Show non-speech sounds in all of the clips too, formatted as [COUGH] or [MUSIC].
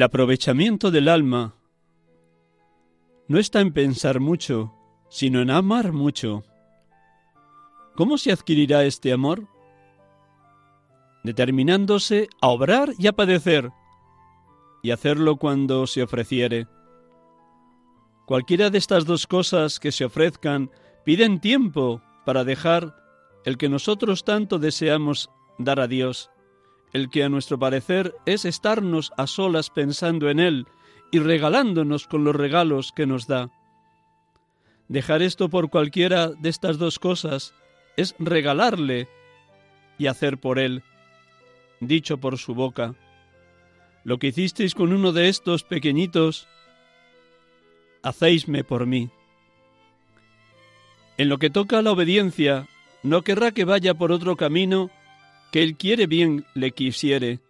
El aprovechamiento del alma no está en pensar mucho, sino en amar mucho. ¿Cómo se adquirirá este amor? Determinándose a obrar y a padecer, y hacerlo cuando se ofreciere. Cualquiera de estas dos cosas que se ofrezcan piden tiempo para dejar el que nosotros tanto deseamos dar a Dios el que a nuestro parecer es estarnos a solas pensando en Él y regalándonos con los regalos que nos da. Dejar esto por cualquiera de estas dos cosas es regalarle y hacer por Él, dicho por su boca. Lo que hicisteis con uno de estos pequeñitos, hacéisme por mí. En lo que toca a la obediencia, no querrá que vaya por otro camino que Él quiere bien le quisiere.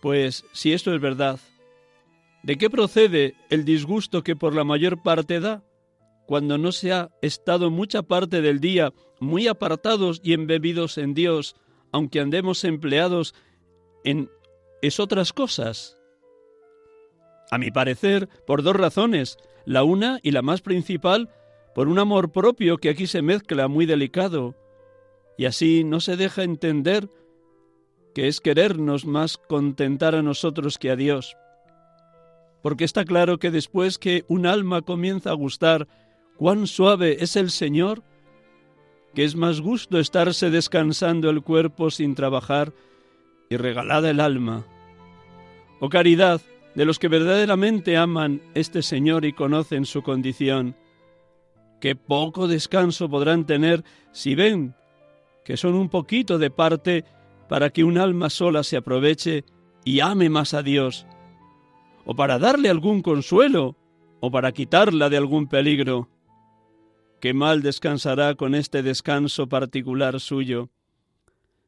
Pues si esto es verdad, ¿de qué procede el disgusto que por la mayor parte da cuando no se ha estado mucha parte del día muy apartados y embebidos en Dios, aunque andemos empleados en es otras cosas? A mi parecer, por dos razones. La una y la más principal, por un amor propio que aquí se mezcla muy delicado, y así no se deja entender que es querernos más contentar a nosotros que a Dios. Porque está claro que después que un alma comienza a gustar cuán suave es el Señor, que es más gusto estarse descansando el cuerpo sin trabajar y regalada el alma. Oh caridad de los que verdaderamente aman este Señor y conocen su condición, qué poco descanso podrán tener si ven que son un poquito de parte para que un alma sola se aproveche y ame más a Dios, o para darle algún consuelo, o para quitarla de algún peligro. Qué mal descansará con este descanso particular suyo.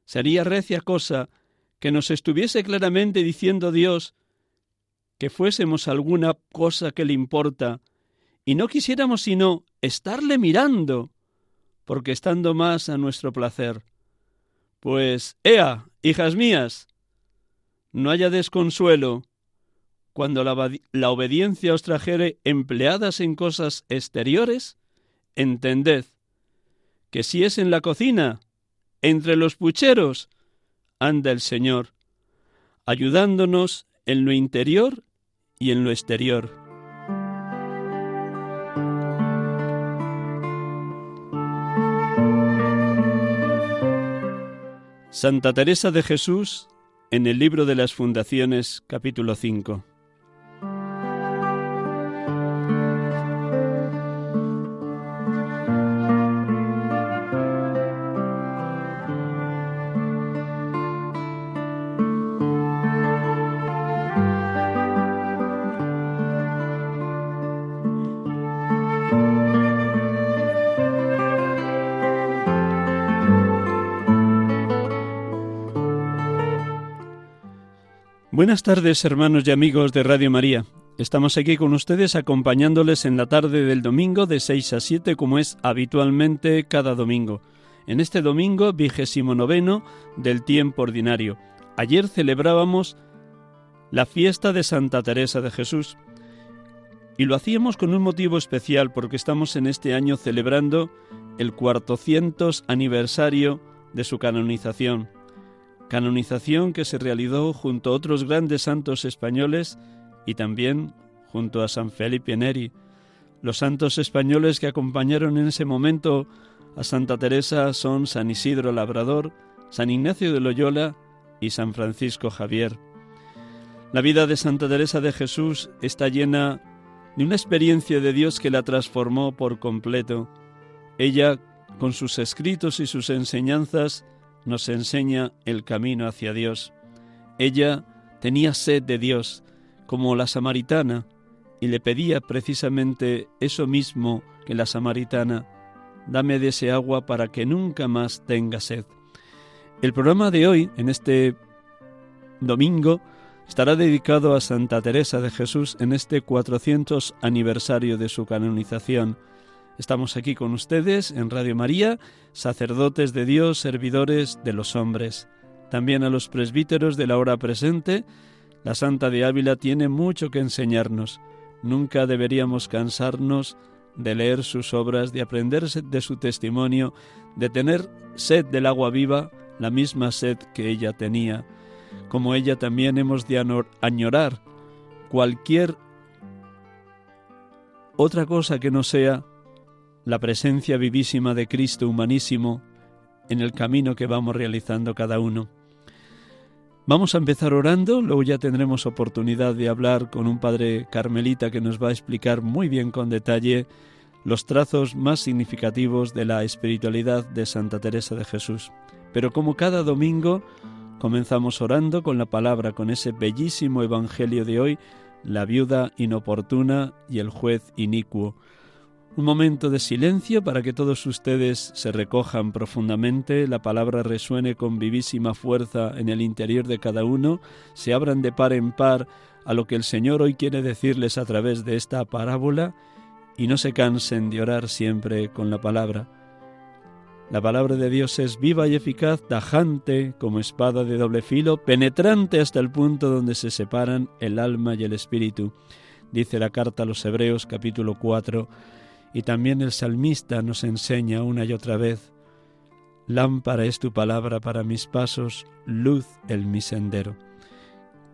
Sería recia cosa que nos estuviese claramente diciendo Dios que fuésemos alguna cosa que le importa, y no quisiéramos sino estarle mirando, porque estando más a nuestro placer. Pues, ea, hijas mías, no haya desconsuelo cuando la, obediencia os trajere empleadas en cosas exteriores, entended que si es en la cocina, entre los pucheros, anda el Señor, ayudándonos en lo interior y en lo exterior. Santa Teresa de Jesús en el libro de las fundaciones capítulo 5. Buenas tardes, hermanos y amigos de Radio María. Estamos aquí con ustedes acompañándoles en la tarde del domingo de 6 a 7 como es habitualmente cada domingo. En este domingo vigésimo noveno del tiempo ordinario. Ayer celebrábamos la fiesta de Santa Teresa de Jesús y lo hacíamos con un motivo especial porque estamos en este año celebrando el cuartocientos aniversario de su canonización canonización que se realizó junto a otros grandes santos españoles y también junto a San Felipe Neri. Los santos españoles que acompañaron en ese momento a Santa Teresa son San Isidro Labrador, San Ignacio de Loyola y San Francisco Javier. La vida de Santa Teresa de Jesús está llena de una experiencia de Dios que la transformó por completo. Ella, con sus escritos y sus enseñanzas, nos enseña el camino hacia Dios. Ella tenía sed de Dios, como la samaritana, y le pedía precisamente eso mismo que la samaritana, dame de ese agua para que nunca más tenga sed. El programa de hoy, en este domingo, estará dedicado a Santa Teresa de Jesús en este 400 aniversario de su canonización. Estamos aquí con ustedes en Radio María, sacerdotes de Dios, servidores de los hombres. También a los presbíteros de la hora presente, la Santa de Ávila tiene mucho que enseñarnos. Nunca deberíamos cansarnos de leer sus obras, de aprender de su testimonio, de tener sed del agua viva, la misma sed que ella tenía. Como ella también hemos de añorar cualquier otra cosa que no sea la presencia vivísima de Cristo humanísimo en el camino que vamos realizando cada uno. Vamos a empezar orando, luego ya tendremos oportunidad de hablar con un padre carmelita que nos va a explicar muy bien con detalle los trazos más significativos de la espiritualidad de Santa Teresa de Jesús. Pero como cada domingo, comenzamos orando con la palabra, con ese bellísimo Evangelio de hoy, la viuda inoportuna y el juez inicuo. Un momento de silencio para que todos ustedes se recojan profundamente, la palabra resuene con vivísima fuerza en el interior de cada uno, se abran de par en par a lo que el Señor hoy quiere decirles a través de esta parábola y no se cansen de orar siempre con la palabra. La palabra de Dios es viva y eficaz, tajante como espada de doble filo, penetrante hasta el punto donde se separan el alma y el espíritu. Dice la carta a los Hebreos capítulo 4 y también el salmista nos enseña una y otra vez, lámpara es tu palabra para mis pasos, luz en mi sendero.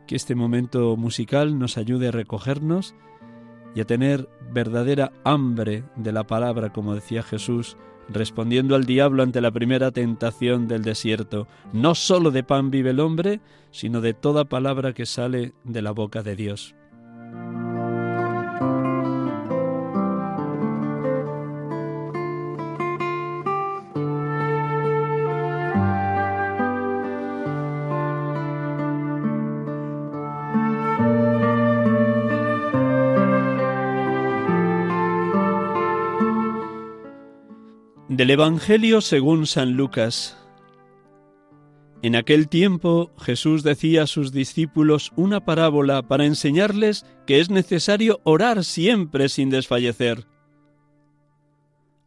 Que este momento musical nos ayude a recogernos y a tener verdadera hambre de la palabra, como decía Jesús, respondiendo al diablo ante la primera tentación del desierto. No sólo de pan vive el hombre, sino de toda palabra que sale de la boca de Dios. Del Evangelio según San Lucas. En aquel tiempo Jesús decía a sus discípulos una parábola para enseñarles que es necesario orar siempre sin desfallecer.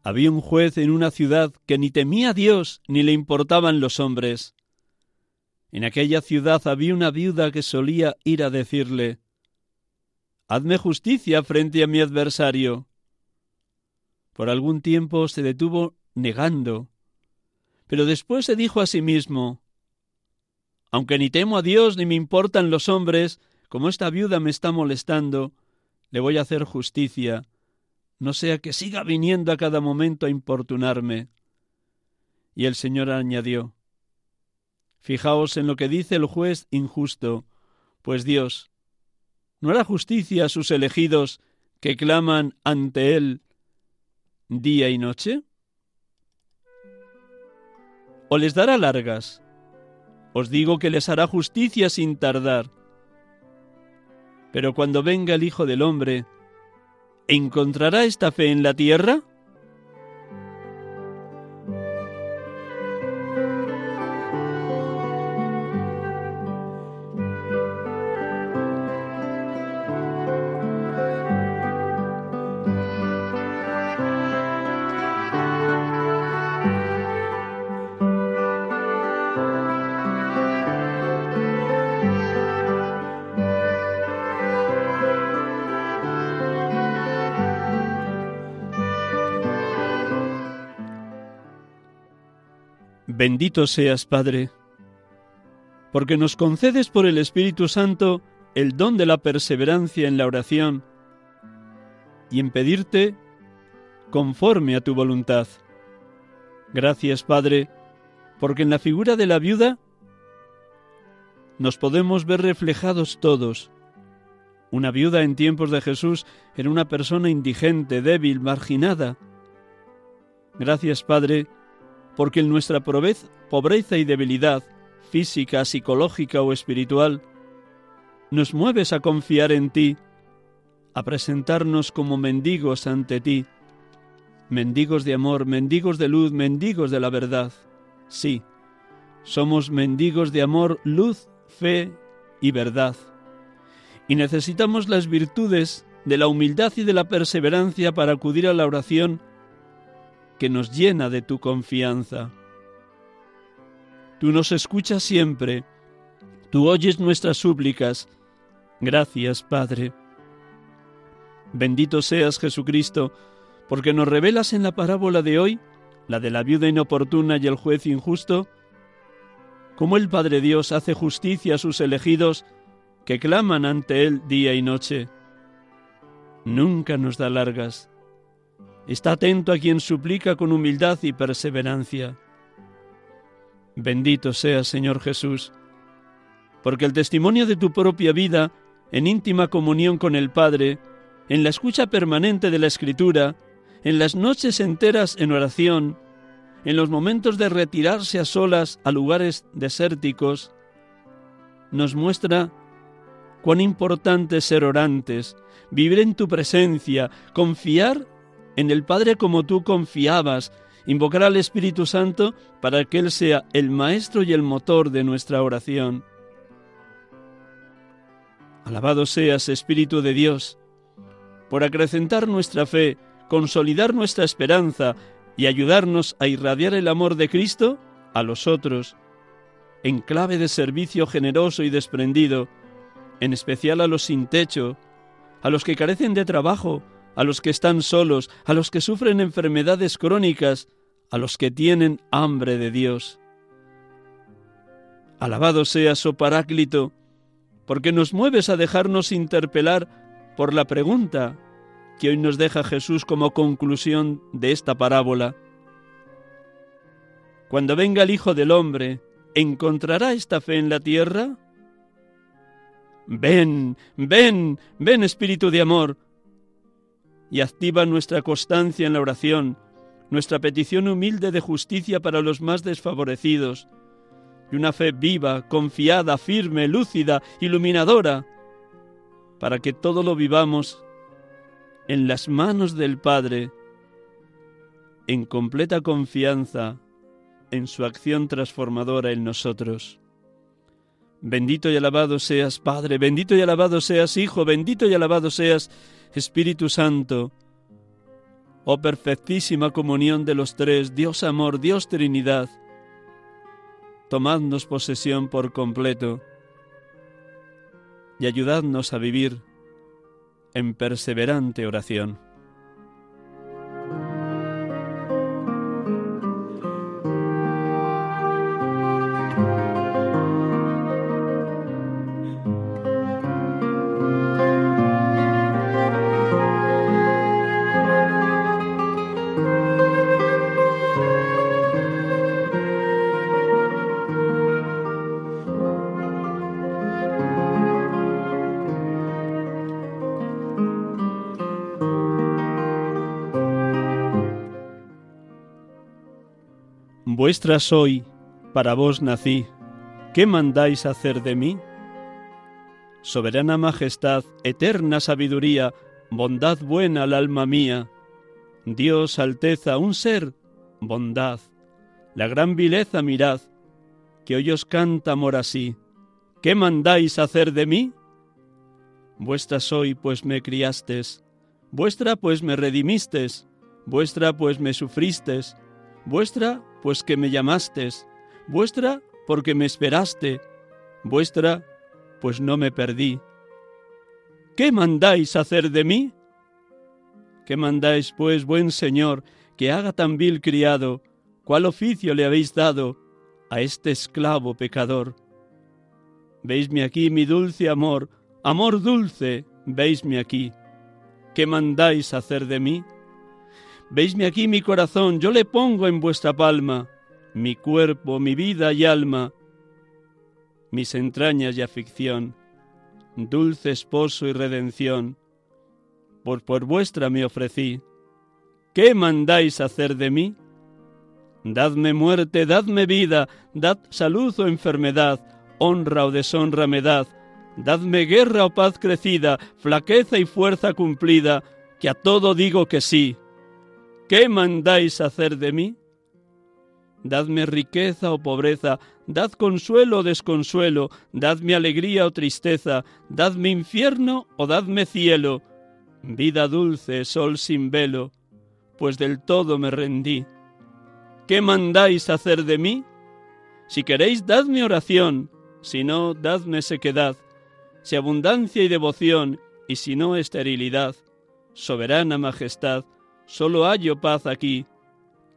Había un juez en una ciudad que ni temía a Dios ni le importaban los hombres. En aquella ciudad había una viuda que solía ir a decirle, Hazme justicia frente a mi adversario. Por algún tiempo se detuvo negando. Pero después se dijo a sí mismo, aunque ni temo a Dios ni me importan los hombres, como esta viuda me está molestando, le voy a hacer justicia, no sea que siga viniendo a cada momento a importunarme. Y el Señor añadió, Fijaos en lo que dice el juez injusto, pues Dios no hará justicia a sus elegidos que claman ante Él día y noche o les dará largas. Os digo que les hará justicia sin tardar. Pero cuando venga el Hijo del Hombre, ¿encontrará esta fe en la tierra? Bendito seas, Padre, porque nos concedes por el Espíritu Santo el don de la perseverancia en la oración y en pedirte conforme a tu voluntad. Gracias, Padre, porque en la figura de la viuda nos podemos ver reflejados todos. Una viuda en tiempos de Jesús era una persona indigente, débil, marginada. Gracias, Padre, porque en nuestra pobreza y debilidad, física, psicológica o espiritual, nos mueves a confiar en ti, a presentarnos como mendigos ante ti, mendigos de amor, mendigos de luz, mendigos de la verdad. Sí, somos mendigos de amor, luz, fe y verdad. Y necesitamos las virtudes de la humildad y de la perseverancia para acudir a la oración que nos llena de tu confianza. Tú nos escuchas siempre, tú oyes nuestras súplicas. Gracias, Padre. Bendito seas, Jesucristo, porque nos revelas en la parábola de hoy, la de la viuda inoportuna y el juez injusto, cómo el Padre Dios hace justicia a sus elegidos que claman ante Él día y noche. Nunca nos da largas. Está atento a quien suplica con humildad y perseverancia. Bendito seas, Señor Jesús, porque el testimonio de tu propia vida, en íntima comunión con el Padre, en la escucha permanente de la Escritura, en las noches enteras en oración, en los momentos de retirarse a solas a lugares desérticos, nos muestra cuán importante es ser orantes, vivir en tu presencia, confiar en el Padre como tú confiabas, invocar al Espíritu Santo para que Él sea el maestro y el motor de nuestra oración. Alabado seas, Espíritu de Dios, por acrecentar nuestra fe, consolidar nuestra esperanza y ayudarnos a irradiar el amor de Cristo a los otros, en clave de servicio generoso y desprendido, en especial a los sin techo, a los que carecen de trabajo, a los que están solos, a los que sufren enfermedades crónicas, a los que tienen hambre de Dios. Alabado seas, oh Paráclito, porque nos mueves a dejarnos interpelar por la pregunta que hoy nos deja Jesús como conclusión de esta parábola. Cuando venga el Hijo del Hombre, ¿encontrará esta fe en la tierra? Ven, ven, ven Espíritu de amor, y activa nuestra constancia en la oración, nuestra petición humilde de justicia para los más desfavorecidos, y una fe viva, confiada, firme, lúcida, iluminadora, para que todo lo vivamos en las manos del Padre, en completa confianza en su acción transformadora en nosotros. Bendito y alabado seas, Padre, bendito y alabado seas, Hijo, bendito y alabado seas, Espíritu Santo. Oh perfectísima comunión de los tres, Dios amor, Dios Trinidad. Tomadnos posesión por completo y ayudadnos a vivir en perseverante oración. Vuestra soy, para vos nací, ¿qué mandáis hacer de mí? Soberana majestad, eterna sabiduría, bondad buena al alma mía, Dios, alteza, un ser, bondad, la gran vileza mirad, que hoy os canta amor así, ¿qué mandáis hacer de mí? Vuestra soy, pues me criastes, vuestra, pues me redimistes, vuestra, pues me sufristes, vuestra, pues que me llamastes, vuestra, porque me esperaste, vuestra, pues no me perdí. ¿Qué mandáis hacer de mí? ¿Qué mandáis, pues, buen Señor, que haga tan vil criado? ¿Cuál oficio le habéis dado a este esclavo pecador? veisme aquí mi dulce amor, amor dulce, veisme aquí. ¿Qué mandáis hacer de mí? Veisme aquí mi corazón, yo le pongo en vuestra palma, mi cuerpo, mi vida y alma, mis entrañas y aflicción, dulce esposo y redención, por, por vuestra me ofrecí. ¿Qué mandáis hacer de mí? Dadme muerte, dadme vida, dad salud o enfermedad, honra o deshonra me dad, dadme guerra o paz crecida, flaqueza y fuerza cumplida, que a todo digo que sí. ¿Qué mandáis hacer de mí? Dadme riqueza o pobreza, dad consuelo o desconsuelo, dadme alegría o tristeza, dadme infierno o dadme cielo, vida dulce, sol sin velo, pues del todo me rendí. ¿Qué mandáis hacer de mí? Si queréis, dadme oración, si no, dadme sequedad, si abundancia y devoción, y si no, esterilidad. Soberana majestad, solo hallo paz aquí.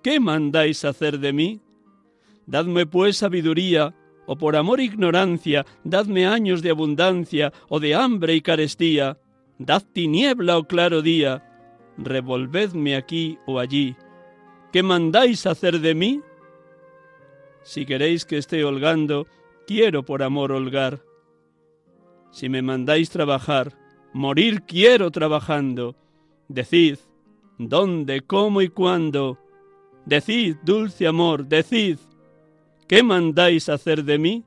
¿Qué mandáis hacer de mí? Dadme pues sabiduría, o por amor ignorancia, dadme años de abundancia, o de hambre y carestía, dad tiniebla o claro día, revolvedme aquí o allí. ¿Qué mandáis hacer de mí? Si queréis que esté holgando, quiero por amor holgar. Si me mandáis trabajar, morir quiero trabajando. Decid, ¿dónde, cómo y cuándo? Decid, dulce amor, decid, ¿qué mandáis hacer de mí?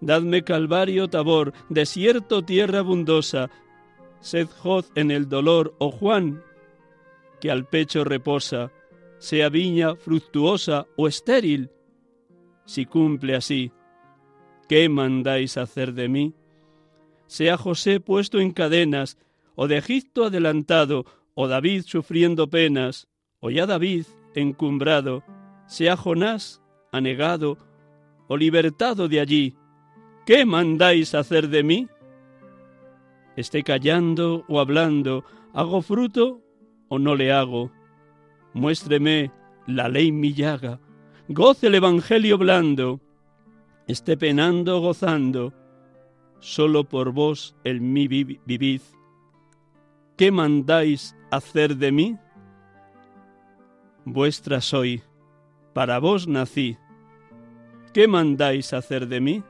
Dadme calvario tabor, desierto tierra abundosa, sed hoz en el dolor, oh Juan, que al pecho reposa, sea viña fructuosa o estéril, si cumple así, ¿qué mandáis hacer de mí? Sea José puesto en cadenas, o de Egipto adelantado, o David sufriendo penas, o ya David encumbrado, sea Jonás anegado, o libertado de allí, ¿qué mandáis hacer de mí? Esté callando o hablando, ¿hago fruto o no le hago? Muéstreme la ley mi llaga, goce el Evangelio blando, esté penando o gozando, solo por vos el mí vivid. ¿Qué mandáis hacer de mí? Vuestra soy, para vos nací. ¿Qué mandáis hacer de mí?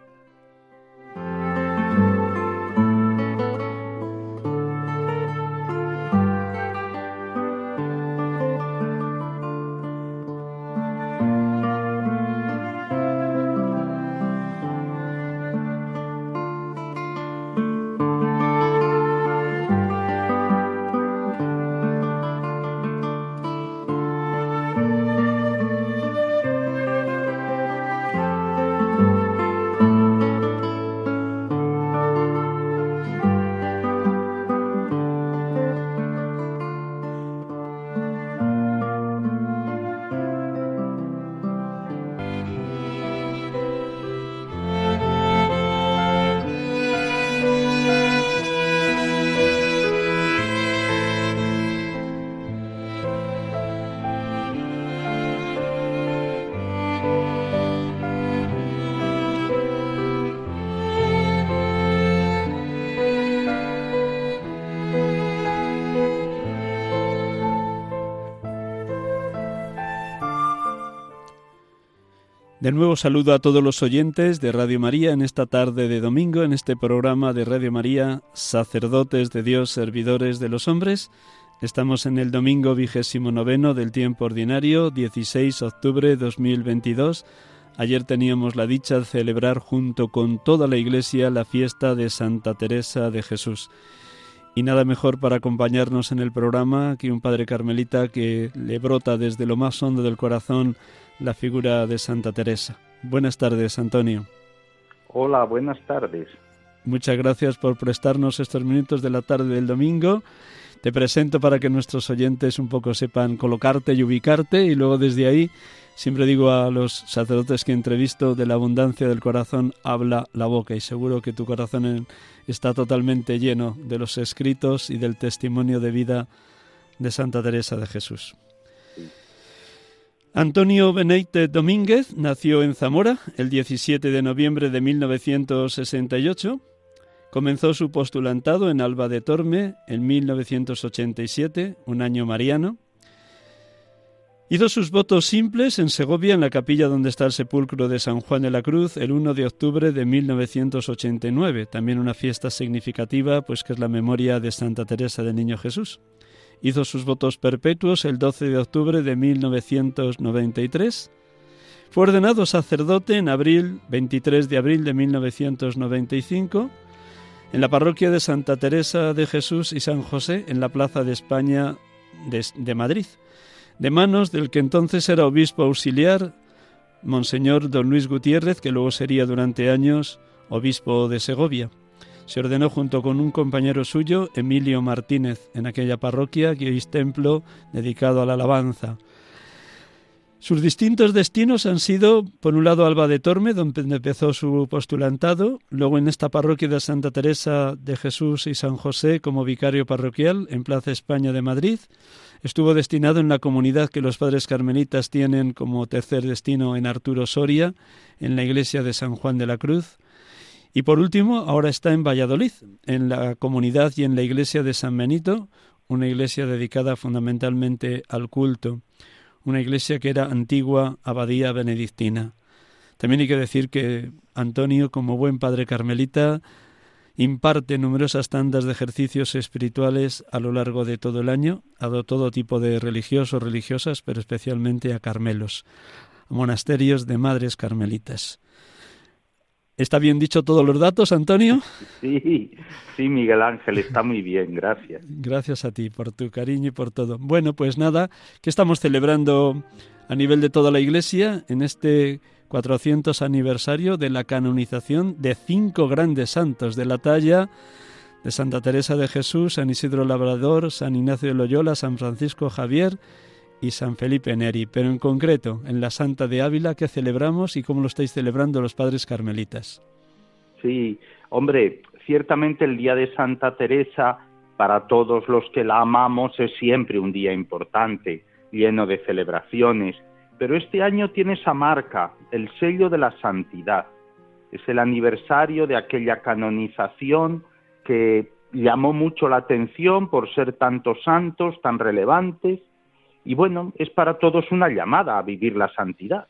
De nuevo saludo a todos los oyentes de Radio María en esta tarde de domingo, en este programa de Radio María, sacerdotes de Dios, servidores de los hombres. Estamos en el domingo vigésimo noveno del tiempo ordinario, 16 de octubre de 2022. Ayer teníamos la dicha de celebrar junto con toda la Iglesia la fiesta de Santa Teresa de Jesús. Y nada mejor para acompañarnos en el programa que un padre carmelita que le brota desde lo más hondo del corazón la figura de Santa Teresa. Buenas tardes, Antonio. Hola, buenas tardes. Muchas gracias por prestarnos estos minutos de la tarde del domingo. Te presento para que nuestros oyentes un poco sepan colocarte y ubicarte y luego desde ahí siempre digo a los sacerdotes que entrevisto de la abundancia del corazón habla la boca y seguro que tu corazón está totalmente lleno de los escritos y del testimonio de vida de Santa Teresa de Jesús. Antonio Beneite Domínguez nació en Zamora el 17 de noviembre de 1968. Comenzó su postulantado en Alba de Torme en 1987, un año mariano. Hizo sus votos simples en Segovia, en la capilla donde está el sepulcro de San Juan de la Cruz, el 1 de octubre de 1989. También una fiesta significativa, pues que es la memoria de Santa Teresa del Niño Jesús. Hizo sus votos perpetuos el 12 de octubre de 1993. Fue ordenado sacerdote en abril, 23 de abril de 1995, en la parroquia de Santa Teresa de Jesús y San José, en la Plaza de España de, de Madrid, de manos del que entonces era obispo auxiliar, Monseñor don Luis Gutiérrez, que luego sería durante años obispo de Segovia. Se ordenó junto con un compañero suyo, Emilio Martínez, en aquella parroquia que hoy es templo dedicado a la alabanza. Sus distintos destinos han sido, por un lado, Alba de Torme, donde empezó su postulantado, luego en esta parroquia de Santa Teresa de Jesús y San José como vicario parroquial en Plaza España de Madrid. Estuvo destinado en la comunidad que los padres carmelitas tienen como tercer destino en Arturo Soria, en la iglesia de San Juan de la Cruz. Y por último, ahora está en Valladolid, en la comunidad y en la iglesia de San Benito, una iglesia dedicada fundamentalmente al culto, una iglesia que era antigua abadía benedictina. También hay que decir que Antonio, como buen padre carmelita, imparte numerosas tandas de ejercicios espirituales a lo largo de todo el año, a todo tipo de religiosos, religiosas, pero especialmente a carmelos, a monasterios de madres carmelitas. ¿Está bien dicho todos los datos, Antonio? [LAUGHS] Sí, sí, Miguel Ángel, está muy bien, gracias. Gracias a ti por tu cariño y por todo. Bueno, pues nada, que estamos celebrando a nivel de toda la Iglesia en este 400 aniversario de la canonización de cinco grandes santos de la talla de Santa Teresa de Jesús, San Isidro Labrador, San Ignacio de Loyola, San Francisco Javier y San Felipe Neri, pero en concreto en la Santa de Ávila que celebramos y cómo lo estáis celebrando los padres carmelitas. Sí, hombre, ciertamente el día de Santa Teresa para todos los que la amamos es siempre un día importante, lleno de celebraciones, pero este año tiene esa marca, el sello de la santidad. Es el aniversario de aquella canonización que llamó mucho la atención por ser tantos santos, tan relevantes, y bueno, es para todos una llamada a vivir la santidad.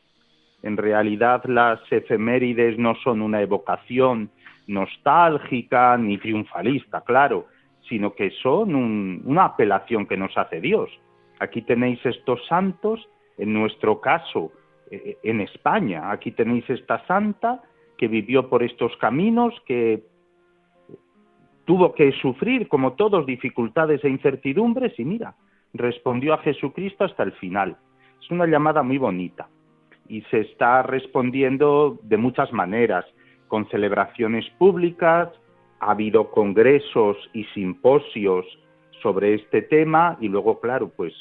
En realidad las efemérides no son una evocación nostálgica ni triunfalista, claro, sino que son una apelación que nos hace Dios. Aquí tenéis estos santos, en nuestro caso, eh, en España, aquí tenéis esta santa que vivió por estos caminos, que tuvo que sufrir, como todos, dificultades e incertidumbres, y mira, respondió a Jesucristo hasta el final. Es una llamada muy bonita y se está respondiendo de muchas maneras, con celebraciones públicas, ha habido congresos y simposios sobre este tema y luego, claro, pues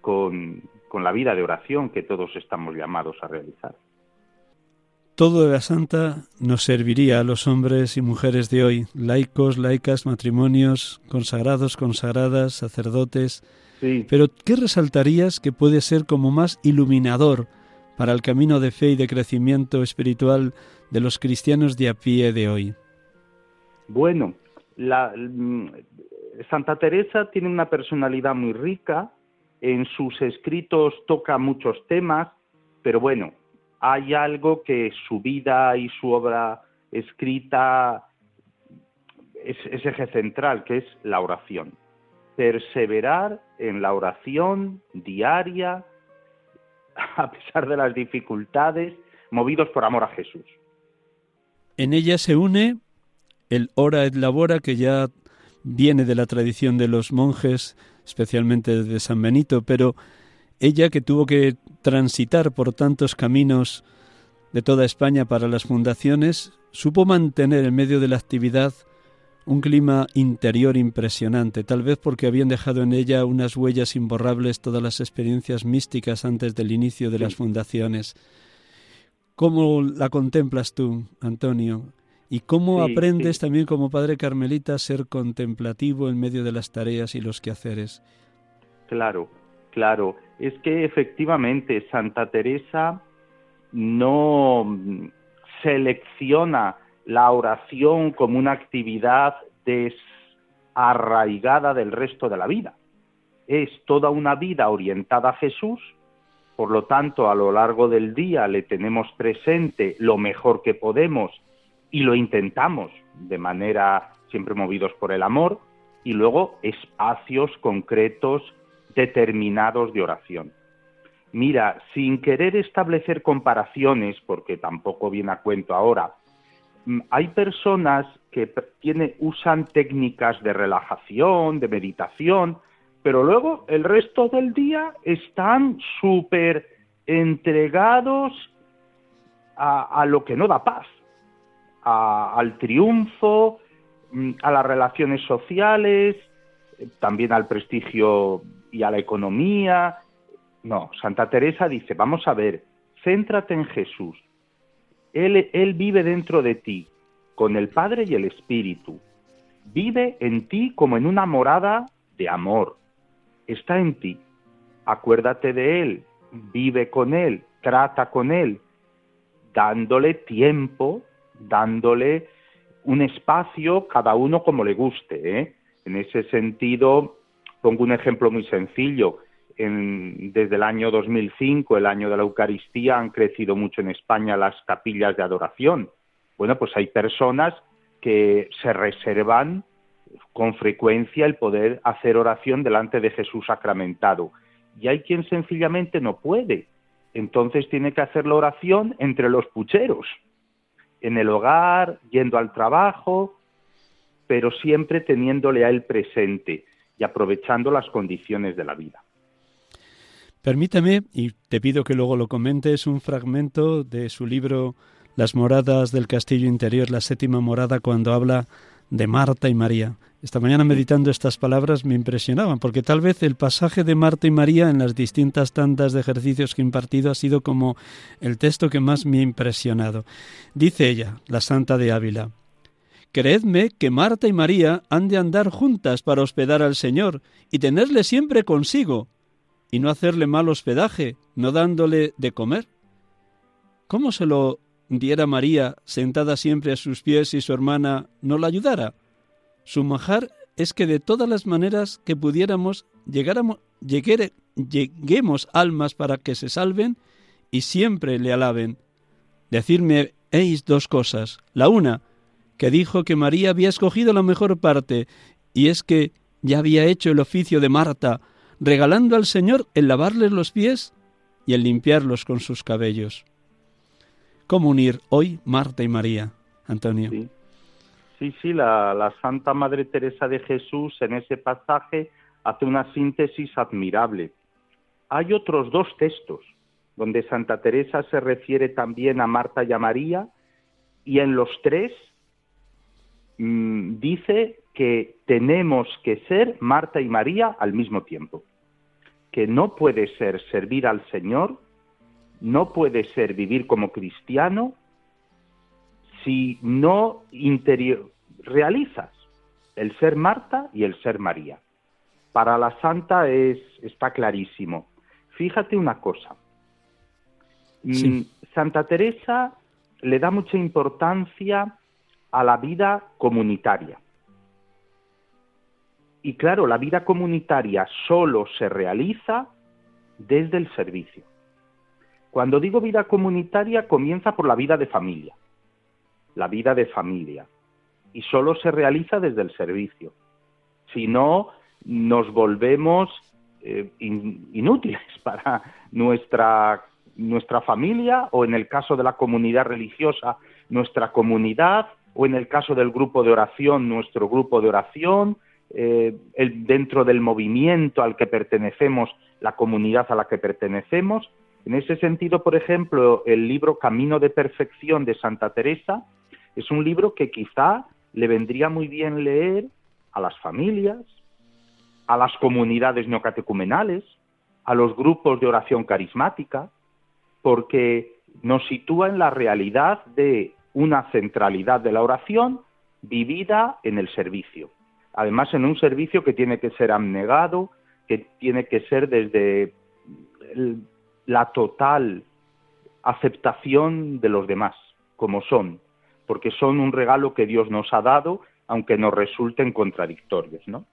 con, con la vida de oración que todos estamos llamados a realizar. Todo de la Santa nos serviría a los hombres y mujeres de hoy, laicos, laicas, matrimonios, consagrados, consagradas, sacerdotes, pero ¿qué resaltarías que puede ser como más iluminador para el camino de fe y de crecimiento espiritual de los cristianos de a pie de hoy? Bueno, la, mm, Santa Teresa tiene una personalidad muy rica, en sus escritos toca muchos temas, pero bueno, hay algo que su vida y su obra escrita es, es eje central, que es la oración perseverar en la oración diaria, [LAUGHS] a pesar de las dificultades, movidos por amor a Jesús. En ella se une el ora et labora que ya viene de la tradición de los monjes, especialmente de San Benito, pero ella que tuvo que transitar por tantos caminos de toda España para las fundaciones, supo mantener en medio de la actividad un clima interior impresionante, tal vez porque habían dejado en ella unas huellas imborrables todas las experiencias místicas antes del inicio de las fundaciones. ¿Cómo la contemplas tú, Antonio? ¿Y cómo aprendes también como padre carmelita a ser contemplativo en medio de las tareas y los quehaceres? Claro, claro. es que efectivamente Santa Teresa no selecciona la oración como una actividad desarraigada del resto de la vida. Es toda una vida orientada a Jesús, por lo tanto a lo largo del día le tenemos presente lo mejor que podemos y lo intentamos de manera siempre movidos por el amor y luego espacios concretos determinados de oración. Mira, sin querer establecer comparaciones, porque tampoco viene a cuento ahora, hay personas que usan técnicas de relajación, de meditación, pero luego el resto del día están súper entregados a, lo que no da paz, al triunfo, mm, a las relaciones sociales, también al prestigio y a la economía. No, Santa Teresa dice, vamos a ver, céntrate en Jesús. Él, vive dentro de ti, con el Padre y el Espíritu. Vive en ti como en una morada de amor. Está en ti. Acuérdate de Él, vive con Él, trata con Él, dándole tiempo, dándole un espacio, cada uno como le guste. ¿eh? En ese sentido, Pongo un ejemplo muy sencillo. Desde el año 2005, el año de la Eucaristía, han crecido mucho en España las capillas de adoración. Bueno, pues hay personas que se reservan con frecuencia el poder hacer oración delante de Jesús sacramentado. Y hay quien sencillamente no puede. Entonces tiene que hacer la oración entre los pucheros, en el hogar, yendo al trabajo, pero siempre teniéndole a él presente y aprovechando las condiciones de la vida. Permíteme, y te pido que luego lo comentes, un fragmento de su libro Las moradas del castillo interior, la séptima morada, cuando habla de Marta y María. Esta mañana meditando estas palabras me impresionaban, porque tal vez el pasaje de Marta y María en las distintas tandas de ejercicios que he impartido ha sido como el texto que más me ha impresionado. Dice ella, la Santa de Ávila, Creedme que Marta y María han de andar juntas para hospedar al Señor y tenerle siempre consigo, y no hacerle mal hospedaje, no dándole de comer. ¿Cómo se lo diera María sentada siempre a sus pies y su hermana no la ayudara? Su majar es que de todas las maneras que pudiéramos llegáramos, lleguemos almas para que se salven y siempre le alaben. Decirme eis dos cosas. La una, que dijo que María había escogido la mejor parte, y es que ya había hecho el oficio de Marta, regalando al Señor el lavarles los pies y el limpiarlos con sus cabellos. ¿Cómo unir hoy Marta y María, Antonio? Sí, sí, la, la Santa Madre Teresa de Jesús en ese pasaje hace una síntesis admirable. Hay otros dos textos donde Santa Teresa se refiere también a Marta y a María, y en los tres Mm, dice que tenemos que ser Marta y María al mismo tiempo, que no puede ser servir al Señor, no puede ser vivir como cristiano si no interior realizas el ser Marta y el ser María. Para la santa es está clarísimo. Fíjate una cosa. Mm, santa Teresa le da mucha importancia a la vida comunitaria. Y claro, la vida comunitaria solo se realiza desde el servicio. Cuando digo vida comunitaria, comienza por la vida de familia. La vida de familia. Y solo se realiza desde el servicio. Si no, nos volvemos eh, inútiles [LAUGHS] para nuestra, nuestra familia o en el caso de la comunidad religiosa, nuestra comunidad o en el caso del grupo de oración, nuestro grupo de oración, eh, dentro del movimiento al que pertenecemos, la comunidad a la que pertenecemos. En ese sentido, por ejemplo, el libro Camino de Perfección de Santa Teresa es un libro que quizá le vendría muy bien leer a las familias, a las comunidades neocatecumenales, a los grupos de oración carismática, porque nos sitúa en la realidad de una centralidad de la oración vivida en el servicio. Además, en un servicio que tiene que ser abnegado, que tiene que ser desde la total aceptación de los demás, como son, porque son un regalo que Dios nos ha dado, aunque nos resulten contradictorios, ¿no?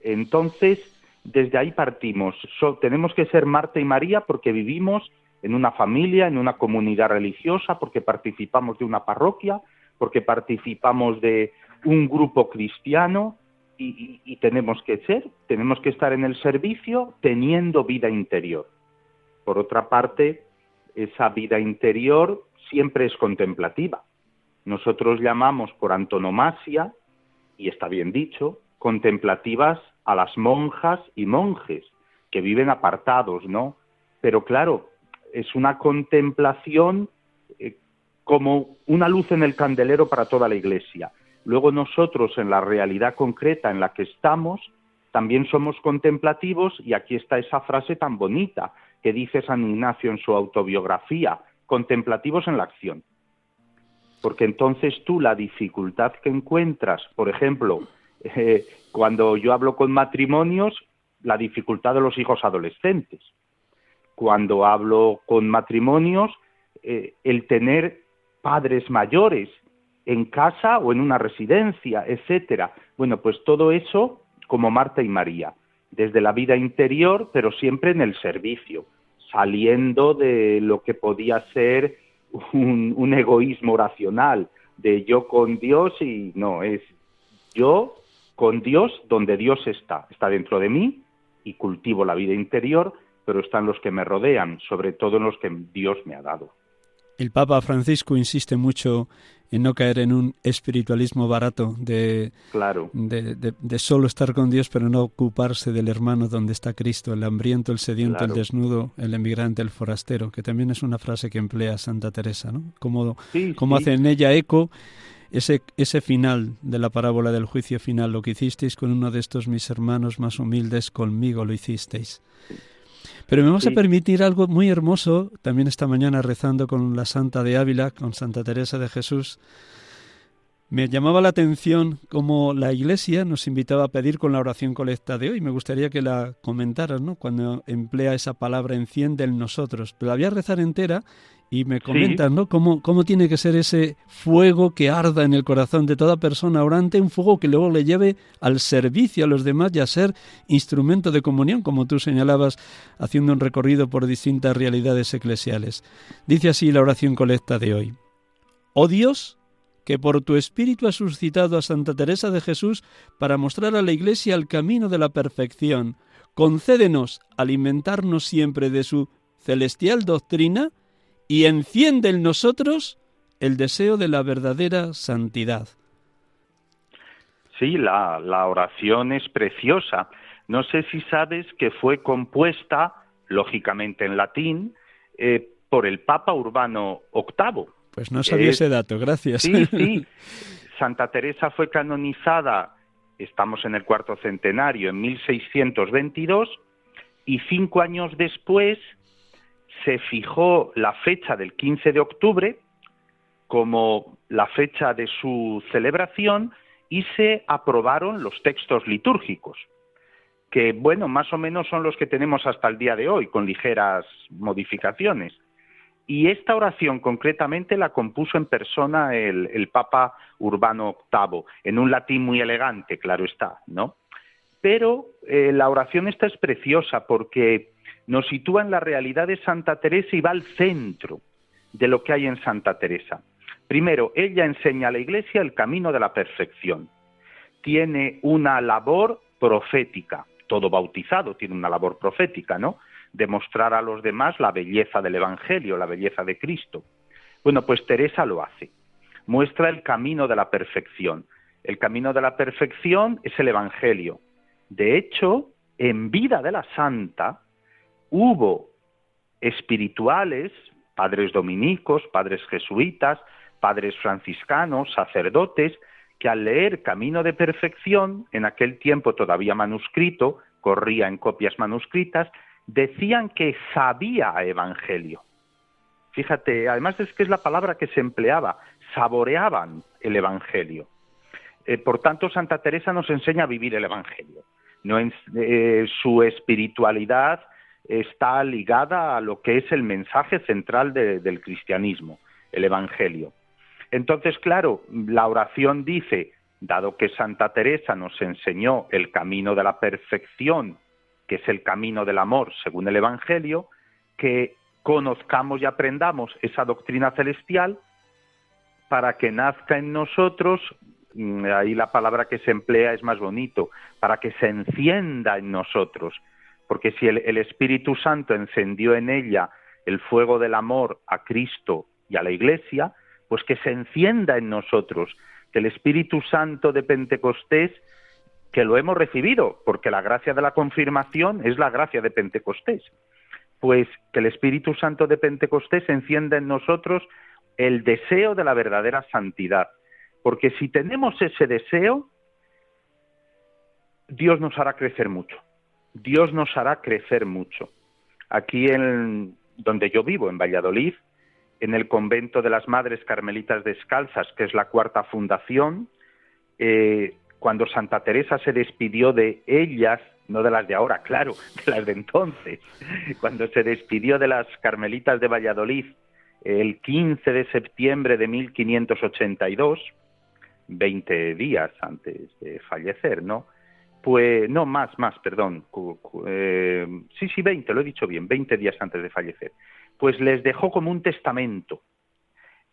Entonces, desde ahí partimos. tenemos que ser Marta y María porque vivimos en una familia, en una comunidad religiosa, porque participamos de una parroquia, porque participamos de un grupo cristiano y, tenemos que ser, tenemos que estar en el servicio teniendo vida interior. Por otra parte, esa vida interior siempre es contemplativa. Nosotros llamamos por antonomasia, y está bien dicho, contemplativas a las monjas y monjes que viven apartados, ¿no? Pero claro, es una contemplación eh, como una luz en el candelero para toda la Iglesia. Luego nosotros, en la realidad concreta en la que estamos, también somos contemplativos y aquí está esa frase tan bonita que dice San Ignacio en su autobiografía, contemplativos en la acción. Porque entonces tú la dificultad que encuentras, por ejemplo, eh, cuando yo hablo con matrimonios, la dificultad de los hijos adolescentes cuando hablo con matrimonios, eh, el tener padres mayores en casa o en una residencia, etcétera. Bueno, pues todo eso como Marta y María, desde la vida interior, pero siempre en el servicio, saliendo de lo que podía ser un, un egoísmo racional, de yo con Dios y no, es yo con Dios donde Dios está, está dentro de mí y cultivo la vida interior pero están los que me rodean, sobre todo en los que Dios me ha dado. El Papa Francisco insiste mucho en no caer en un espiritualismo barato de, claro. de, solo estar con Dios, pero no ocuparse del hermano donde está Cristo, el hambriento, el sediento, el desnudo, el emigrante, el forastero, que también es una frase que emplea Santa Teresa, ¿no? Como, como hace en ella eco ese, ese final de la parábola del juicio final, lo que hicisteis con uno de estos mis hermanos más humildes, conmigo lo hicisteis. Pero me vas a permitir algo muy hermoso, también esta mañana rezando con la Santa de Ávila, con Santa Teresa de Jesús. Me llamaba la atención cómo la Iglesia nos invitaba a pedir con la oración colecta de hoy. Me gustaría que la comentaras, ¿no? Cuando emplea esa palabra enciende en nosotros. Pero la voy a rezar entera y me comentas, ¿no? Cómo, cómo tiene que ser ese fuego que arda en el corazón de toda persona orante, un fuego que luego le lleve al servicio a los demás y a ser instrumento de comunión, como tú señalabas, haciendo un recorrido por distintas realidades eclesiales. Dice así la oración colecta de hoy. Oh Dios, que por tu espíritu has suscitado a Santa Teresa de Jesús para mostrar a la Iglesia el camino de la perfección, concédenos alimentarnos siempre de su celestial doctrina, y enciende en nosotros el deseo de la verdadera santidad. Sí, la, oración es preciosa. No sé si sabes que fue compuesta, lógicamente en latín, eh, por el Papa Urbano VIII. Pues no sabía ese dato, gracias. Sí, sí. Santa Teresa fue canonizada, estamos en el cuarto centenario, en 1622, y cinco años después se fijó la fecha del 15 de octubre como la fecha de su celebración y se aprobaron los textos litúrgicos, que bueno, más o menos son los que tenemos hasta el día de hoy, con ligeras modificaciones. Y esta oración concretamente la compuso en persona el, Papa Urbano VIII, en un latín muy elegante, claro está, ¿no? Pero eh, la oración esta es preciosa porque nos sitúa en la realidad de Santa Teresa y va al centro de lo que hay en Santa Teresa. Primero, ella enseña a la Iglesia el camino de la perfección. Tiene una labor profética. Todo bautizado tiene una labor profética, ¿no? Demostrar a los demás la belleza del Evangelio, la belleza de Cristo. Bueno, pues Teresa lo hace. Muestra el camino de la perfección. El camino de la perfección es el Evangelio. De hecho, en vida de la santa, hubo espirituales, padres dominicos, padres jesuitas, padres franciscanos, sacerdotes, que al leer Camino de Perfección, en aquel tiempo todavía manuscrito, corría en copias manuscritas, decían que sabía Evangelio. Fíjate, además es que es la palabra que se empleaba, saboreaban el Evangelio. Eh, por tanto, Santa Teresa nos enseña a vivir el Evangelio. No en, eh, su espiritualidad está ligada a lo que es el mensaje central del cristianismo, el Evangelio. Entonces, claro, la oración dice, dado que Santa Teresa nos enseñó el camino de la perfección, que es el camino del amor según el Evangelio, que conozcamos y aprendamos esa doctrina celestial para que nazca en nosotros, mm, ahí la palabra que se emplea es más bonito, para que se encienda en nosotros, porque si el, Espíritu Santo encendió en ella el fuego del amor a Cristo y a la Iglesia, pues que se encienda en nosotros, que el Espíritu Santo de Pentecostés, que lo hemos recibido, porque la gracia de la confirmación es la gracia de Pentecostés, pues que el Espíritu Santo de Pentecostés encienda en nosotros el deseo de la verdadera santidad, porque si tenemos ese deseo, Dios nos hará crecer mucho. Dios nos hará crecer mucho. Aquí en donde yo vivo, en Valladolid, en el convento de las Madres Carmelitas Descalzas, que es la cuarta fundación, eh, cuando Santa Teresa se despidió de ellas, no de las de ahora, claro, de las de entonces, cuando se despidió de las Carmelitas de Valladolid el 15 de septiembre de 1582, 20 días antes de fallecer, ¿no? Pues, no, más, más, perdón. Eh, sí, sí, 20, lo he dicho bien, 20 días antes de fallecer. Pues les dejó como un testamento.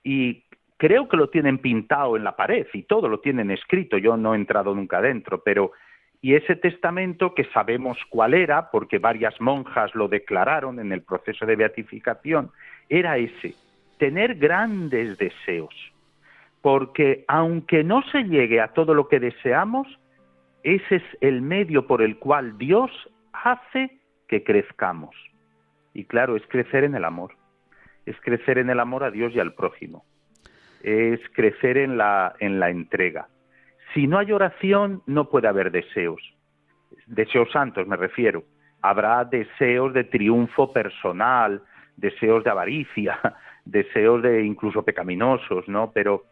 Y creo que lo tienen pintado en la pared y todo lo tienen escrito. Yo no he entrado nunca dentro, pero. Y ese testamento, que sabemos cuál era, porque varias monjas lo declararon en el proceso de beatificación, era ese: tener grandes deseos. Porque aunque no se llegue a todo lo que deseamos, ese es el medio por el cual Dios hace que crezcamos. Y claro, es crecer en el amor. Es crecer en el amor a Dios y al prójimo. Es crecer en la, en la entrega. Si no hay oración, no puede haber deseos. Deseos santos me refiero. Habrá deseos de triunfo personal, deseos de avaricia, [LAUGHS] deseos de incluso pecaminosos, ¿no? Pero,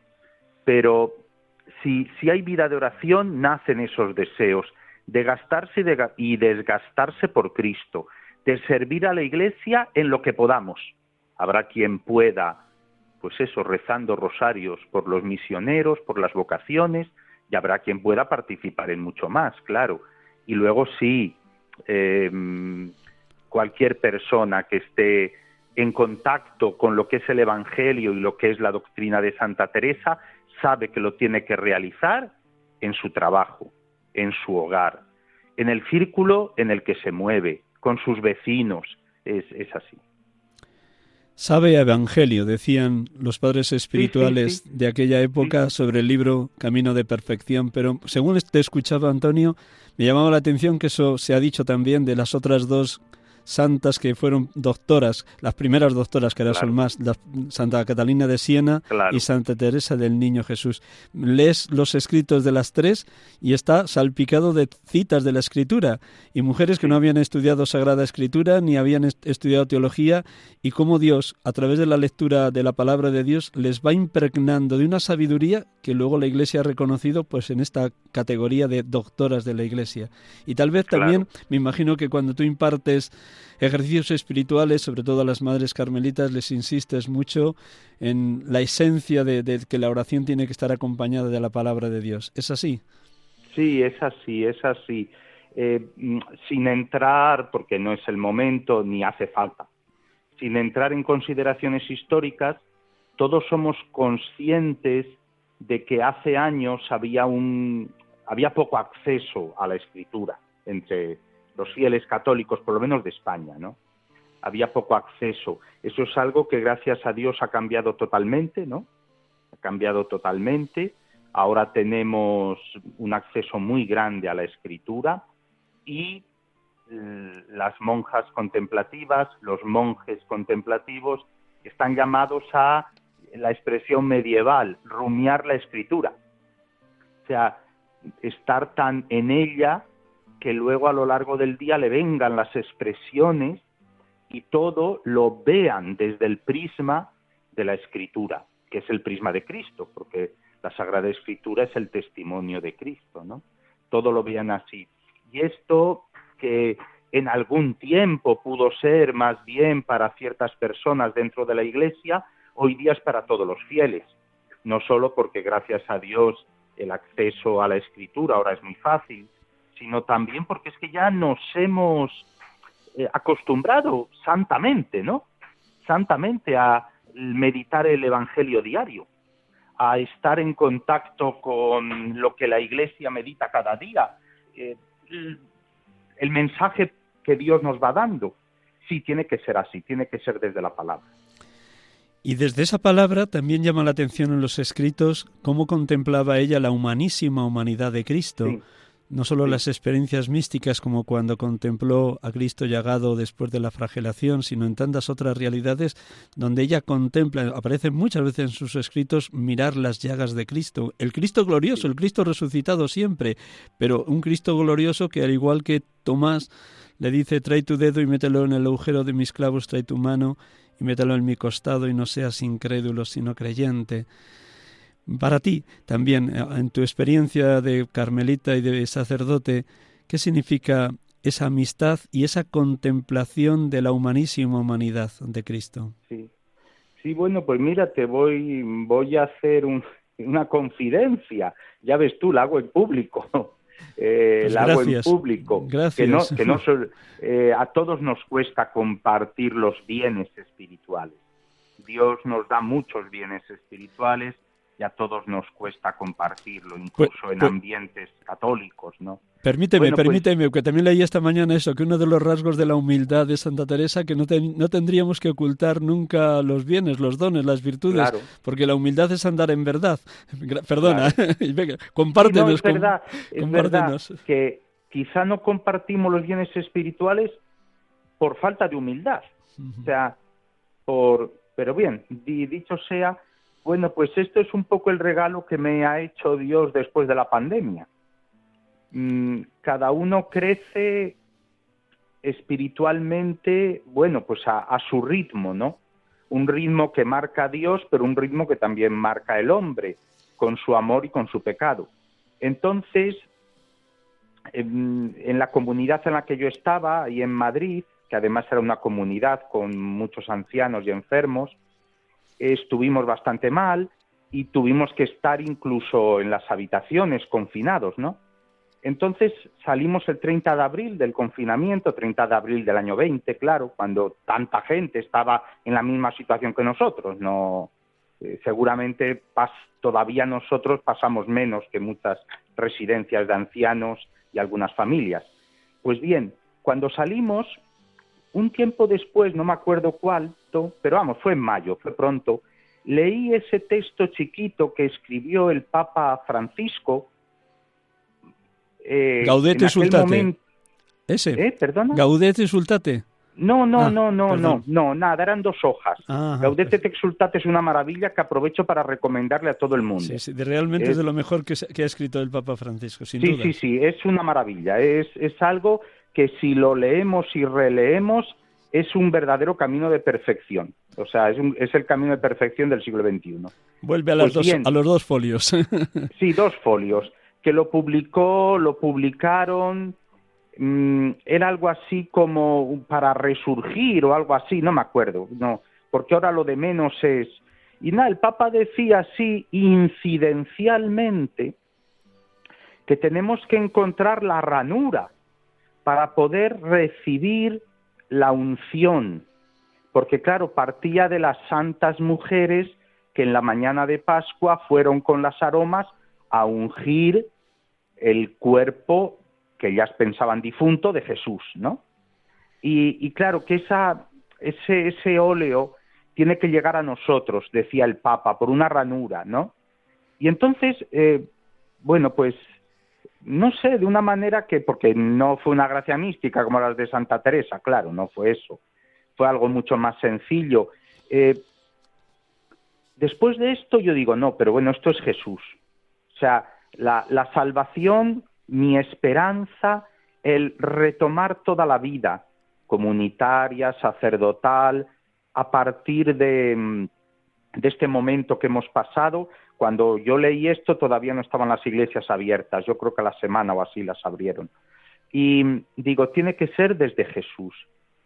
pero si, si hay vida de oración, nacen esos deseos de gastarse y desgastarse por Cristo, de servir a la Iglesia en lo que podamos. Habrá quien pueda, pues eso, rezando rosarios por los misioneros, por las vocaciones, y habrá quien pueda participar en mucho más, claro. Y luego sí, em, cualquier persona que esté en contacto con lo que es el Evangelio y lo que es la doctrina de Santa Teresa, sabe que lo tiene que realizar en su trabajo, en su hogar, en el círculo en el que se mueve, con sus vecinos. Es, así. Sabe Evangelio, decían los padres espirituales de aquella época sobre el libro Camino de Perfección, pero según te escuchado Antonio, me llamaba la atención que eso se ha dicho también de las otras dos santas que fueron doctoras, las primeras doctoras que ahora son más, Santa Catalina de Siena y Santa Teresa del Niño Jesús. Lees los escritos de las tres y está salpicado de citas de la Escritura. Y mujeres que no habían estudiado Sagrada Escritura ni habían estudiado teología y cómo Dios, a través de la lectura de la palabra de Dios, les va impregnando de una sabiduría que luego la Iglesia ha reconocido pues en esta categoría de doctoras de la Iglesia. Y tal vez también, me imagino que cuando tú impartes ejercicios espirituales, sobre todo a las madres carmelitas, les insistes mucho en la esencia de, que la oración tiene que estar acompañada de la palabra de Dios. ¿Es así? Sí, es así, es así. Eh, mm, sin entrar, porque no es el momento ni hace falta, sin entrar en consideraciones históricas, todos somos conscientes de que hace años había un había poco acceso a la escritura entre los fieles católicos, por lo menos de España, ¿no? Había poco acceso. Eso es algo que gracias a Dios ha cambiado totalmente, ¿no? Ha cambiado totalmente. Ahora tenemos un acceso muy grande a la escritura y las monjas contemplativas, los monjes contemplativos están llamados a la expresión medieval, rumiar la escritura. O sea, estar tan en ella que luego a lo largo del día le vengan las expresiones y todo lo vean desde el prisma de la escritura, que es el prisma de Cristo, porque la Sagrada Escritura es el testimonio de Cristo, ¿no? Todo lo vean así. Y esto que, en algún tiempo pudo ser más bien para ciertas personas dentro de la Iglesia, hoy día es para todos los fieles. No solo porque gracias a Dios el acceso a la Escritura ahora es muy fácil, sino también porque es que ya nos hemos eh, acostumbrado santamente, ¿no? Santamente a meditar el Evangelio diario, a estar en contacto con lo que la Iglesia medita cada día, eh, el mensaje que Dios nos va dando. Sí, tiene que ser así, tiene que ser desde la palabra. Y desde esa palabra también llama la atención en los escritos cómo contemplaba ella la humanísima humanidad de Cristo. No solo las experiencias místicas como cuando contempló a Cristo llagado después de la flagelación, sino en tantas otras realidades donde ella contempla, aparece muchas veces en sus escritos, mirar las llagas de Cristo. El Cristo glorioso, el Cristo resucitado siempre, pero un Cristo glorioso que al igual que Tomás le dice, trae tu dedo y mételo en el agujero de mis clavos, trae tu mano y mételo en mi costado y no seas incrédulo sino creyente. Para ti también, eh, en tu experiencia de carmelita y de sacerdote, ¿qué significa esa amistad y esa contemplación de la humanísima humanidad de Cristo? Sí, sí bueno, pues mira, te voy, voy a hacer una confidencia. Ya ves tú, la hago en público. [LAUGHS] Eh, pues la hago en público. Gracias. Que no, que no [LAUGHS] eh, a todos nos cuesta compartir los bienes espirituales. Dios nos da muchos bienes espirituales y a todos nos cuesta compartirlo, incluso pues, en pues ambientes católicos, ¿no? Permíteme, pues permíteme, que también leí esta mañana eso, que uno de los rasgos de la humildad de Santa Teresa, que no, no tendríamos que ocultar nunca los bienes, los dones, las virtudes, porque la humildad es andar en verdad. Perdona, [LAUGHS] compártenos. es verdad, es verdad que quizá no compartimos los bienes espirituales por falta de humildad. O sea, por... Pero bien, dicho sea, bueno, pues esto es un poco el regalo que me ha hecho Dios después de la pandemia. Mm, cada uno crece espiritualmente, bueno, pues a, su ritmo, ¿no? Un ritmo que marca a Dios, pero un ritmo que también marca el hombre, con su amor y con su pecado. Entonces, en, en, la comunidad en la que yo estaba, y en Madrid, que además era una comunidad con muchos ancianos y enfermos, estuvimos bastante mal y tuvimos que estar incluso en las habitaciones confinados, ¿no? Entonces salimos el 30 de abril del confinamiento, 30 de abril del año 20, claro, cuando tanta gente estaba en la misma situación que nosotros. No, eh, seguramente todavía nosotros pasamos menos que muchas residencias de ancianos y algunas familias. Pues bien, cuando salimos, un tiempo después, no me acuerdo cuál, pero vamos, fue en mayo, fue pronto, leí ese texto chiquito que escribió el Papa Francisco. Eh, Gaudete sultate. Ese. ¿Eh? ¿Perdona? Gaudete sultate. No, no, ah, no, no, no, no, nada, eran dos hojas. Ah, Gaudete te exultate es una maravilla que aprovecho para recomendarle a todo el mundo. Sí, sí, realmente es, de lo mejor que, ha escrito el Papa Francisco, sin sí, Sí, sí, es una maravilla, es, es algo que si lo leemos y releemos es un verdadero camino de perfección. O sea, es, es el camino de perfección del siglo XXI. Vuelve a, pues a los dos folios. [LAUGHS] sí, dos folios. Que lo publicó, lo publicaron. Mm, era algo así como para resurgir o algo así, no me acuerdo. No, porque ahora lo de menos es. Y nada, el Papa decía así incidencialmente que tenemos que encontrar la ranura para poder recibir la unción, porque claro, partía de las santas mujeres que en la mañana de Pascua fueron con las aromas a ungir el cuerpo que ellas pensaban difunto de Jesús, ¿no? Y, claro que ese, ese óleo tiene que llegar a nosotros, decía el Papa, por una ranura, ¿no? Y entonces, eh, bueno, pues no sé, de una manera que, porque no fue una gracia mística como las de Santa Teresa, claro, no fue eso, fue algo mucho más sencillo. Eh, después de esto yo digo, no, pero bueno, esto es Jesús. O sea, la, salvación, mi esperanza, el retomar toda la vida comunitaria, sacerdotal, a partir de, mm, de este momento que hemos pasado, cuando yo leí esto todavía no estaban las iglesias abiertas, yo creo que a la semana o así las abrieron. Y digo, tiene que ser desde Jesús,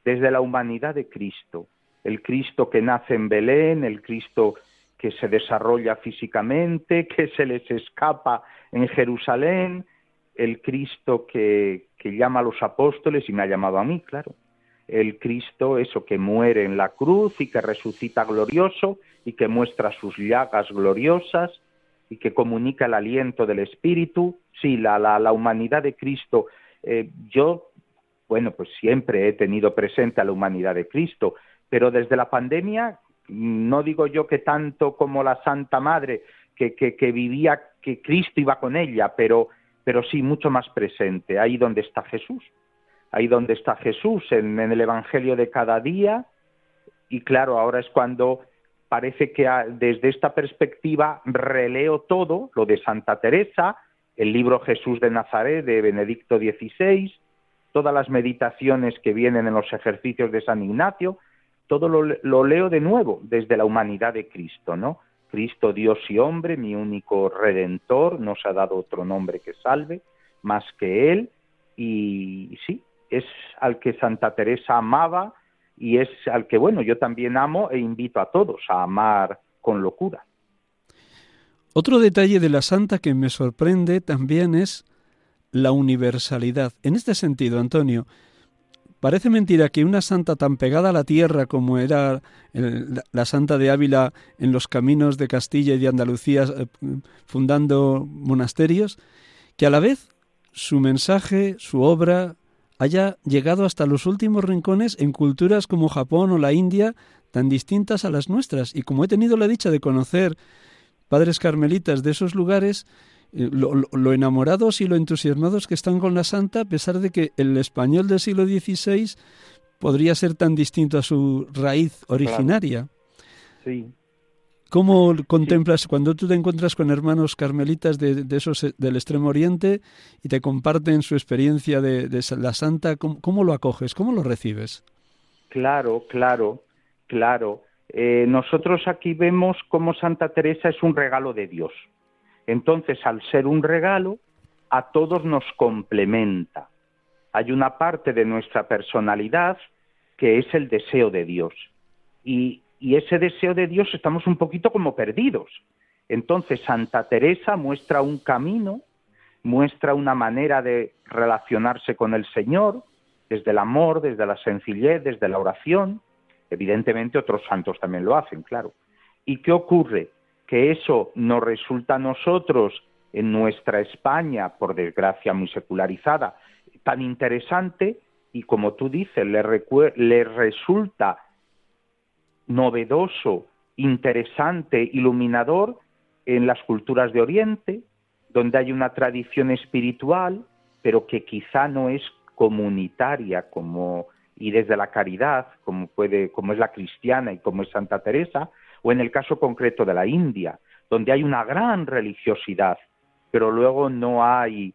desde la humanidad de Cristo, el Cristo que nace en Belén, el Cristo que se desarrolla físicamente, [LAUGHS] que se les escapa en Jerusalén, el Cristo que, que llama a los apóstoles y me ha llamado a mí, claro. El Cristo, eso que muere en la cruz y que resucita glorioso y que muestra sus llagas gloriosas y que comunica el aliento del Espíritu. Sí, la, la, la humanidad de Cristo. Eh, yo, bueno, pues siempre he tenido presente a la humanidad de Cristo, pero desde la pandemia, no digo yo que tanto como la Santa Madre, que, que, que vivía, que Cristo iba con ella, pero pero sí mucho más presente, ahí donde está Jesús, ahí donde está Jesús, en, el Evangelio de cada día, y claro, ahora es cuando parece que desde esta perspectiva releo todo, lo de Santa Teresa, el libro Jesús de Nazaret de Benedicto XVI, todas las meditaciones que vienen en los ejercicios de San Ignacio, todo lo, lo, leo de nuevo desde la humanidad de Cristo, ¿no? Cristo Dios y hombre, mi único redentor, nos ha dado otro nombre que salve, más que Él, y sí, es al que Santa Teresa amaba y es al que, bueno, yo también amo e invito a todos a amar con locura. Otro detalle de la santa que me sorprende también es la universalidad. En este sentido, Antonio, Parece mentira que una santa tan pegada a la tierra como era la santa de Ávila en los caminos de Castilla y de Andalucía eh, fundando monasterios, que a la vez su mensaje, su obra, haya llegado hasta los últimos rincones en culturas como Japón o la India, tan distintas a las nuestras. Y como he tenido la dicha de conocer padres carmelitas de esos lugares, lo, enamorados y lo entusiasmados que están con la santa, a pesar de que el español del siglo XVI podría ser tan distinto a su raíz originaria. Sí. ¿Cómo contemplas cuando tú te encuentras con hermanos carmelitas de, esos del extremo oriente y te comparten su experiencia de, la santa? ¿cómo, lo acoges? ¿Cómo lo recibes? Claro, claro, claro. Eh, nosotros aquí vemos cómo Santa Teresa es un regalo de Dios. Entonces, al ser un regalo, a todos nos complementa. Hay una parte de nuestra personalidad que es el deseo de Dios. Y, ese deseo de Dios estamos un poquito como perdidos. Entonces, Santa Teresa muestra un camino, muestra una manera de relacionarse con el Señor, desde el amor, desde la sencillez, desde la oración. Evidentemente otros santos también lo hacen, claro. ¿Y qué ocurre? que eso nos resulta a nosotros en nuestra España, por desgracia muy secularizada, tan interesante y como tú dices, le, le resulta novedoso, interesante, iluminador en las culturas de Oriente, donde hay una tradición espiritual, pero que quizá no es comunitaria como y desde la caridad, como puede, como es la cristiana y como es Santa Teresa, o en el caso concreto de la India, donde hay una gran religiosidad, pero luego no hay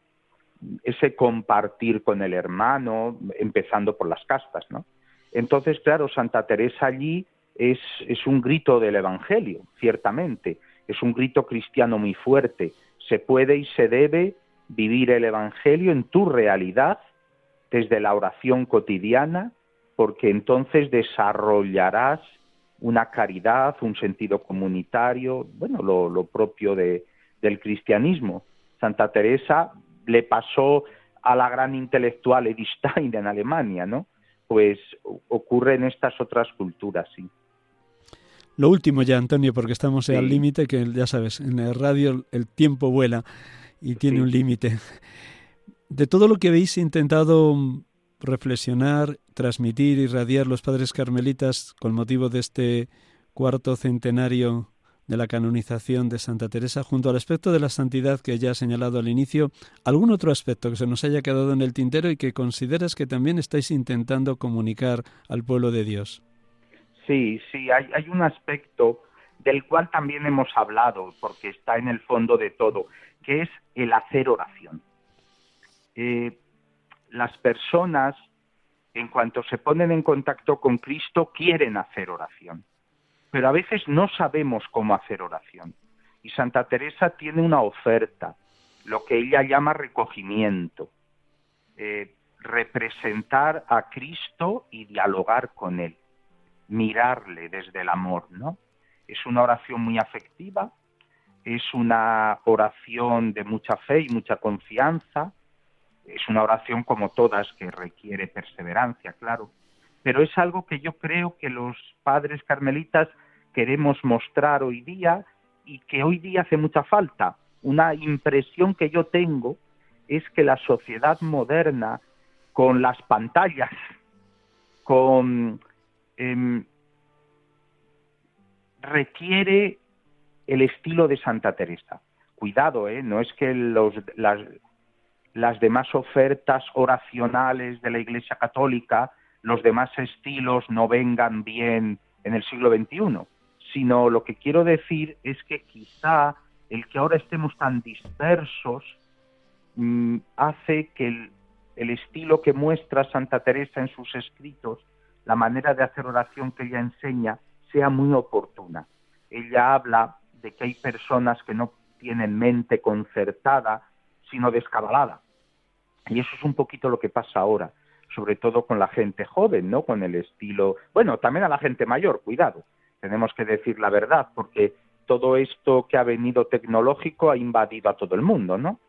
ese compartir con el hermano, empezando por las castas, ¿no? Entonces, claro, Santa Teresa allí es, es un grito del Evangelio, ciertamente, es un grito cristiano muy fuerte. Se puede y se debe vivir el Evangelio en tu realidad, desde la oración cotidiana, porque entonces desarrollarás una caridad, un sentido comunitario, bueno, lo, propio de, del cristianismo. Santa Teresa le pasó a la gran intelectual Edith Stein en Alemania, ¿no? Pues ocurre en estas otras culturas, sí. Lo último ya, Antonio, porque estamos al límite, que ya sabes, en la radio el tiempo vuela y tiene un límite. De todo lo que habéis intentado reflexionar, transmitir, y irradiar los padres carmelitas con motivo de este cuarto centenario de la canonización de Santa Teresa, junto al aspecto de la santidad que ya ha señalado al inicio, ¿algún otro aspecto que se nos haya quedado en el tintero y que consideras que también estáis intentando comunicar al pueblo de Dios? Sí, sí, hay, hay un aspecto del cual también hemos hablado, porque está en el fondo de todo, que es el hacer oración. Eh, las personas, en cuanto se ponen en contacto con Cristo, quieren hacer oración. Pero a veces no sabemos cómo hacer oración. Y Santa Teresa tiene una oferta, lo que ella llama recogimiento. Eh, representar a Cristo y dialogar con Él, mirarle desde el amor, ¿no? Es una oración muy afectiva, es una oración de mucha fe y mucha confianza, es una oración como todas que requiere perseverancia, claro, pero es algo que yo creo que los padres carmelitas queremos mostrar hoy día y que hoy día hace mucha falta. Una impresión que yo tengo es que la sociedad moderna, con las pantallas, con em, requiere el estilo de Santa Teresa. Cuidado, ¿eh? no es que las, demás ofertas oracionales de la Iglesia Católica, los demás estilos no vengan bien en el siglo XXI, sino lo que quiero decir es que quizá el que ahora estemos tan dispersos mm, hace que el estilo que muestra Santa Teresa en sus escritos, la manera de hacer oración que ella enseña, sea muy oportuna. Ella habla de que hay personas que no tienen mente concertada, sino descabalada. Y eso es un poquito lo que pasa ahora, sobre todo con la gente joven, ¿no? Con el estilo, bueno, también a la gente mayor, cuidado. Tenemos que decir la verdad, porque todo esto que ha venido tecnológico ha invadido a todo el mundo, ¿no?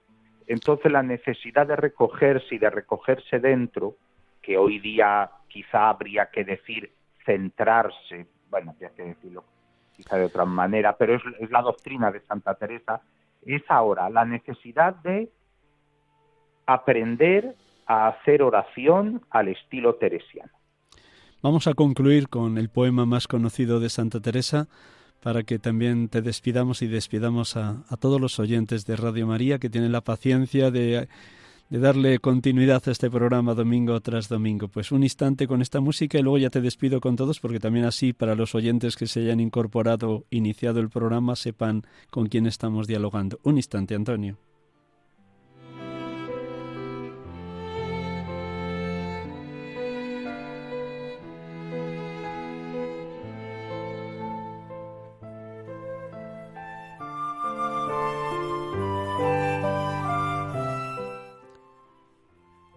Entonces la necesidad de recogerse y de recogerse dentro, que hoy día quizá habría que decir centrarse, bueno, habría que decirlo quizá de otra manera, pero es, la doctrina de Santa Teresa, es ahora la necesidad de aprender a hacer oración al estilo teresiano. Vamos a concluir con el poema más conocido de Santa Teresa para que también te despidamos y despidamos a, todos los oyentes de Radio María que tienen la paciencia de de darle continuidad a este programa domingo tras domingo. Pues un instante con esta música y luego ya te despido con todos porque también así para los oyentes que se hayan incorporado, iniciado el programa, sepan con quién estamos dialogando. Un instante, Antonio.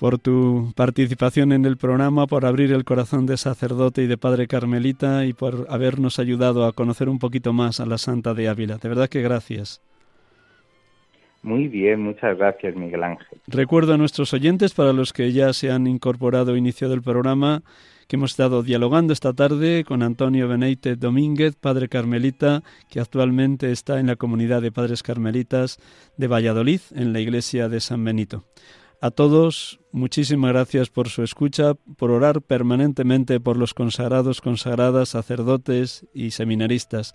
por tu participación en el programa, por abrir el corazón de sacerdote y de padre carmelita y por habernos ayudado a conocer un poquito más a la Santa de Ávila. De verdad que gracias. Muy bien, muchas gracias Miguel Ángel. Recuerdo a nuestros oyentes, para los que ya se han incorporado iniciado el programa, que hemos estado dialogando esta tarde con Antonio Beneite Domínguez, padre carmelita, que actualmente está en la comunidad de padres carmelitas de Valladolid, en la iglesia de San Benito. A todos, muchísimas gracias por su escucha, por orar permanentemente por los consagrados, consagradas, sacerdotes y seminaristas.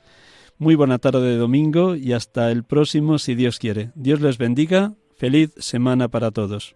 Muy buena tarde de domingo y hasta el próximo si Dios quiere. Dios les bendiga. Feliz semana para todos.